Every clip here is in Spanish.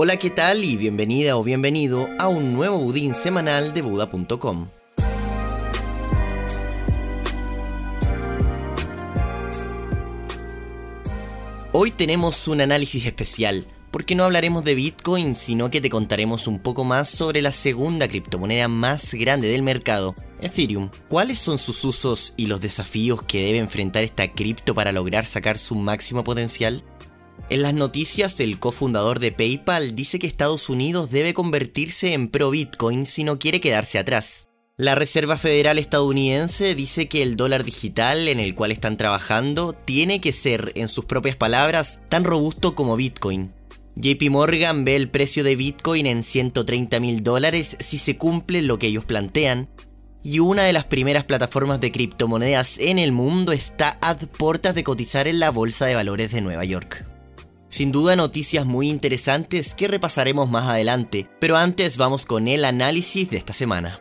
Hola, ¿qué tal? Y bienvenida o bienvenido a un nuevo budín semanal de Buda.com. Hoy tenemos un análisis especial, porque no hablaremos de Bitcoin, sino que te contaremos un poco más sobre la segunda criptomoneda más grande del mercado, Ethereum. ¿Cuáles son sus usos y los desafíos que debe enfrentar esta cripto para lograr sacar su máximo potencial? En las noticias, el cofundador de PayPal dice que Estados Unidos debe convertirse en pro Bitcoin si no quiere quedarse atrás. La Reserva Federal estadounidense dice que el dólar digital en el cual están trabajando tiene que ser, en sus propias palabras, tan robusto como Bitcoin. JP Morgan ve el precio de Bitcoin en 130 mil dólares si se cumple lo que ellos plantean, y una de las primeras plataformas de criptomonedas en el mundo está a puertas de cotizar en la Bolsa de Valores de Nueva York. Sin duda noticias muy interesantes que repasaremos más adelante, pero antes vamos con el análisis de esta semana.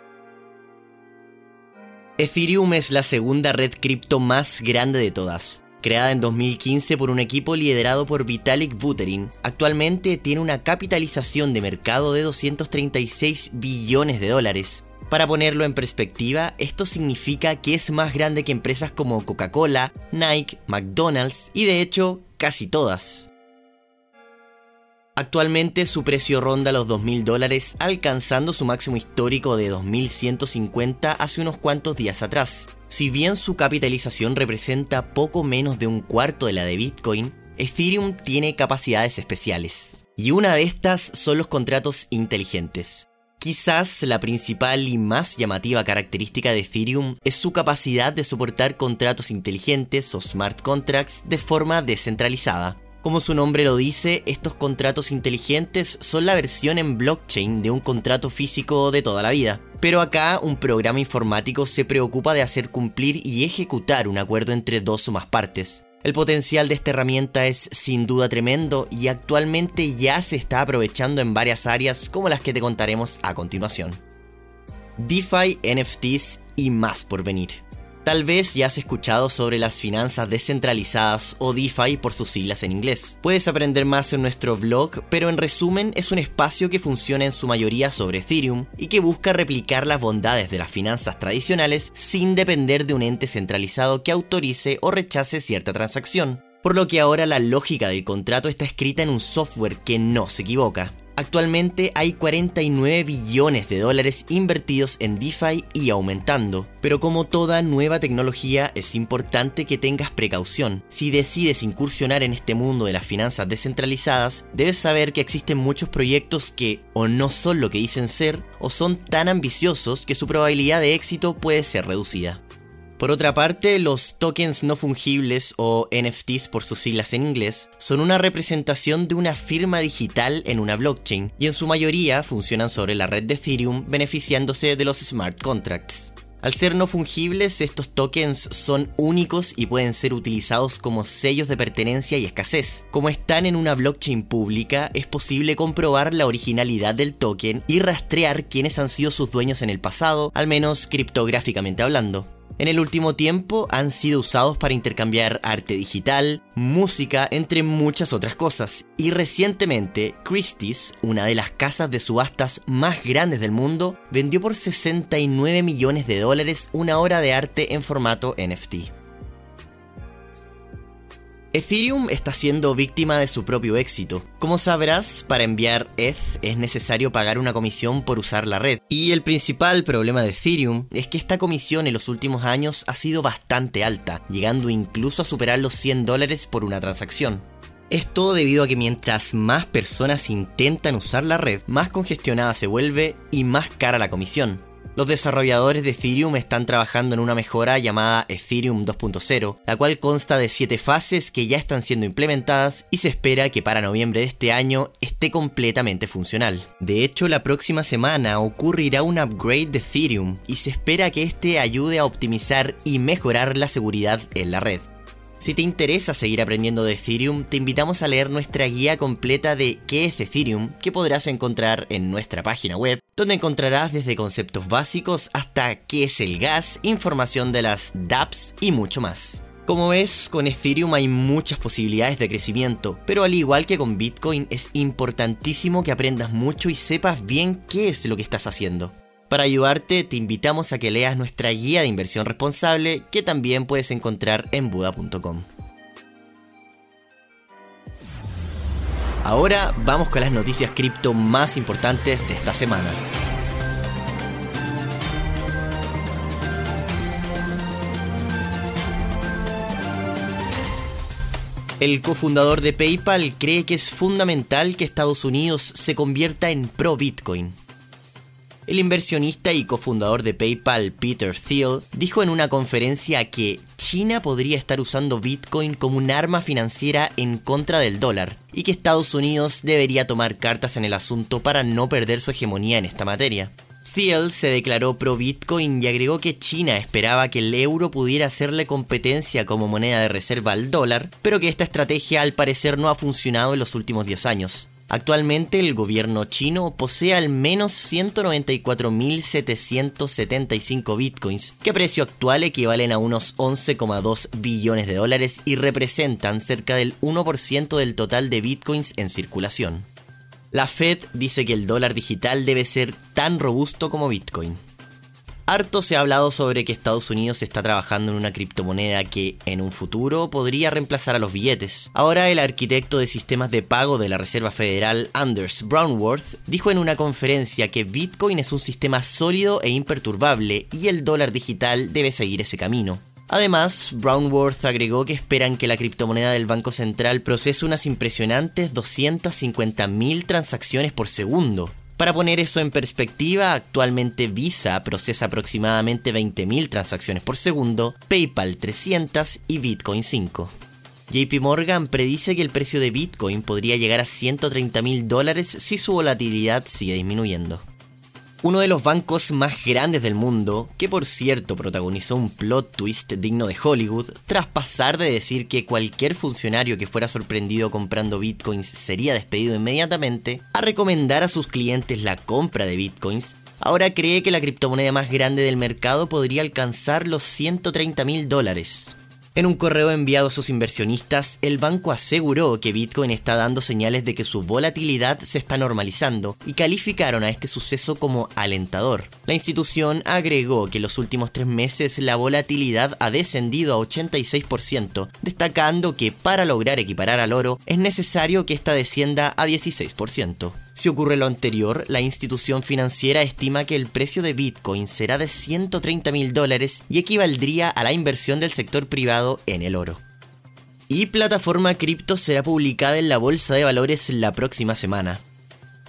Ethereum es la segunda red cripto más grande de todas. Creada en 2015 por un equipo liderado por Vitalik Buterin, actualmente tiene una capitalización de mercado de 236 billones de dólares. Para ponerlo en perspectiva, esto significa que es más grande que empresas como Coca-Cola, Nike, McDonald's y de hecho casi todas. Actualmente su precio ronda los 2.000 dólares, alcanzando su máximo histórico de 2.150 hace unos cuantos días atrás. Si bien su capitalización representa poco menos de un cuarto de la de Bitcoin, Ethereum tiene capacidades especiales. Y una de estas son los contratos inteligentes. Quizás la principal y más llamativa característica de Ethereum es su capacidad de soportar contratos inteligentes o smart contracts de forma descentralizada. Como su nombre lo dice, estos contratos inteligentes son la versión en blockchain de un contrato físico de toda la vida. Pero acá un programa informático se preocupa de hacer cumplir y ejecutar un acuerdo entre dos o más partes. El potencial de esta herramienta es sin duda tremendo y actualmente ya se está aprovechando en varias áreas como las que te contaremos a continuación. DeFi, NFTs y más por venir. Tal vez ya has escuchado sobre las finanzas descentralizadas o DeFi por sus siglas en inglés. Puedes aprender más en nuestro blog, pero en resumen es un espacio que funciona en su mayoría sobre Ethereum y que busca replicar las bondades de las finanzas tradicionales sin depender de un ente centralizado que autorice o rechace cierta transacción. Por lo que ahora la lógica del contrato está escrita en un software que no se equivoca. Actualmente hay 49 billones de dólares invertidos en DeFi y aumentando. Pero como toda nueva tecnología es importante que tengas precaución. Si decides incursionar en este mundo de las finanzas descentralizadas, debes saber que existen muchos proyectos que o no son lo que dicen ser o son tan ambiciosos que su probabilidad de éxito puede ser reducida. Por otra parte, los tokens no fungibles o NFTs por sus siglas en inglés son una representación de una firma digital en una blockchain y en su mayoría funcionan sobre la red de Ethereum beneficiándose de los smart contracts. Al ser no fungibles, estos tokens son únicos y pueden ser utilizados como sellos de pertenencia y escasez. Como están en una blockchain pública, es posible comprobar la originalidad del token y rastrear quiénes han sido sus dueños en el pasado, al menos criptográficamente hablando en el último tiempo han sido usados para intercambiar arte digital, música, entre muchas otras cosas. Y recientemente, Christie's, una de las casas de subastas más grandes del mundo, vendió por 69 millones de dólares una obra de arte en formato NFT. Ethereum está siendo víctima de su propio éxito. Como sabrás, para enviar ETH es necesario pagar una comisión por usar la red. Y el principal problema de Ethereum es que esta comisión en los últimos años ha sido bastante alta, llegando incluso a superar los 100 dólares por una transacción. Esto debido a que mientras más personas intentan usar la red, más congestionada se vuelve y más cara la comisión. Los desarrolladores de Ethereum están trabajando en una mejora llamada Ethereum 2.0, la cual consta de 7 fases que ya están siendo implementadas y se espera que para noviembre de este año esté completamente funcional. De hecho, la próxima semana ocurrirá un upgrade de Ethereum y se espera que este ayude a optimizar y mejorar la seguridad en la red. Si te interesa seguir aprendiendo de Ethereum, te invitamos a leer nuestra guía completa de qué es Ethereum, que podrás encontrar en nuestra página web, donde encontrarás desde conceptos básicos hasta qué es el gas, información de las dApps y mucho más. Como ves, con Ethereum hay muchas posibilidades de crecimiento, pero al igual que con Bitcoin es importantísimo que aprendas mucho y sepas bien qué es lo que estás haciendo. Para ayudarte, te invitamos a que leas nuestra guía de inversión responsable que también puedes encontrar en buda.com. Ahora vamos con las noticias cripto más importantes de esta semana. El cofundador de PayPal cree que es fundamental que Estados Unidos se convierta en pro-Bitcoin. El inversionista y cofundador de PayPal, Peter Thiel, dijo en una conferencia que China podría estar usando Bitcoin como un arma financiera en contra del dólar y que Estados Unidos debería tomar cartas en el asunto para no perder su hegemonía en esta materia. Thiel se declaró pro Bitcoin y agregó que China esperaba que el euro pudiera hacerle competencia como moneda de reserva al dólar, pero que esta estrategia al parecer no ha funcionado en los últimos 10 años. Actualmente el gobierno chino posee al menos 194.775 bitcoins, que a precio actual equivalen a unos 11,2 billones de dólares y representan cerca del 1% del total de bitcoins en circulación. La Fed dice que el dólar digital debe ser tan robusto como Bitcoin. Harto se ha hablado sobre que Estados Unidos está trabajando en una criptomoneda que en un futuro podría reemplazar a los billetes. Ahora el arquitecto de sistemas de pago de la Reserva Federal, Anders Brownworth, dijo en una conferencia que Bitcoin es un sistema sólido e imperturbable y el dólar digital debe seguir ese camino. Además, Brownworth agregó que esperan que la criptomoneda del Banco Central procese unas impresionantes 250.000 transacciones por segundo. Para poner eso en perspectiva, actualmente Visa procesa aproximadamente 20.000 transacciones por segundo, PayPal 300 y Bitcoin 5. JP Morgan predice que el precio de Bitcoin podría llegar a 130.000 dólares si su volatilidad sigue disminuyendo. Uno de los bancos más grandes del mundo, que por cierto protagonizó un plot twist digno de Hollywood, tras pasar de decir que cualquier funcionario que fuera sorprendido comprando bitcoins sería despedido inmediatamente, a recomendar a sus clientes la compra de bitcoins, ahora cree que la criptomoneda más grande del mercado podría alcanzar los 130 mil dólares. En un correo enviado a sus inversionistas, el banco aseguró que Bitcoin está dando señales de que su volatilidad se está normalizando y calificaron a este suceso como alentador. La institución agregó que en los últimos tres meses la volatilidad ha descendido a 86%, destacando que para lograr equiparar al oro es necesario que ésta descienda a 16%. Si ocurre lo anterior, la institución financiera estima que el precio de Bitcoin será de 130 mil dólares y equivaldría a la inversión del sector privado en el oro. Y plataforma cripto será publicada en la bolsa de valores la próxima semana.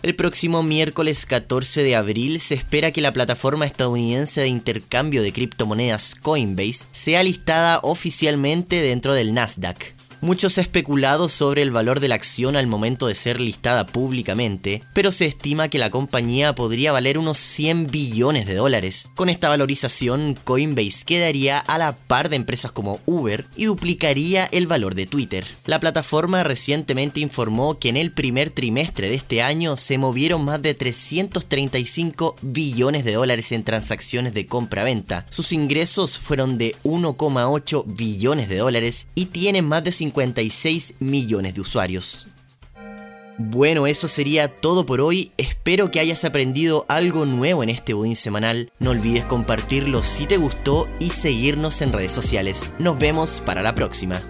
El próximo miércoles 14 de abril se espera que la plataforma estadounidense de intercambio de criptomonedas Coinbase sea listada oficialmente dentro del Nasdaq. Mucho se ha especulado sobre el valor de la acción al momento de ser listada públicamente, pero se estima que la compañía podría valer unos 100 billones de dólares. Con esta valorización, Coinbase quedaría a la par de empresas como Uber y duplicaría el valor de Twitter. La plataforma recientemente informó que en el primer trimestre de este año se movieron más de 335 billones de dólares en transacciones de compra-venta. Sus ingresos fueron de 1,8 billones de dólares y tienen más de 56 millones de usuarios. Bueno, eso sería todo por hoy. Espero que hayas aprendido algo nuevo en este Budín semanal. No olvides compartirlo si te gustó y seguirnos en redes sociales. Nos vemos para la próxima.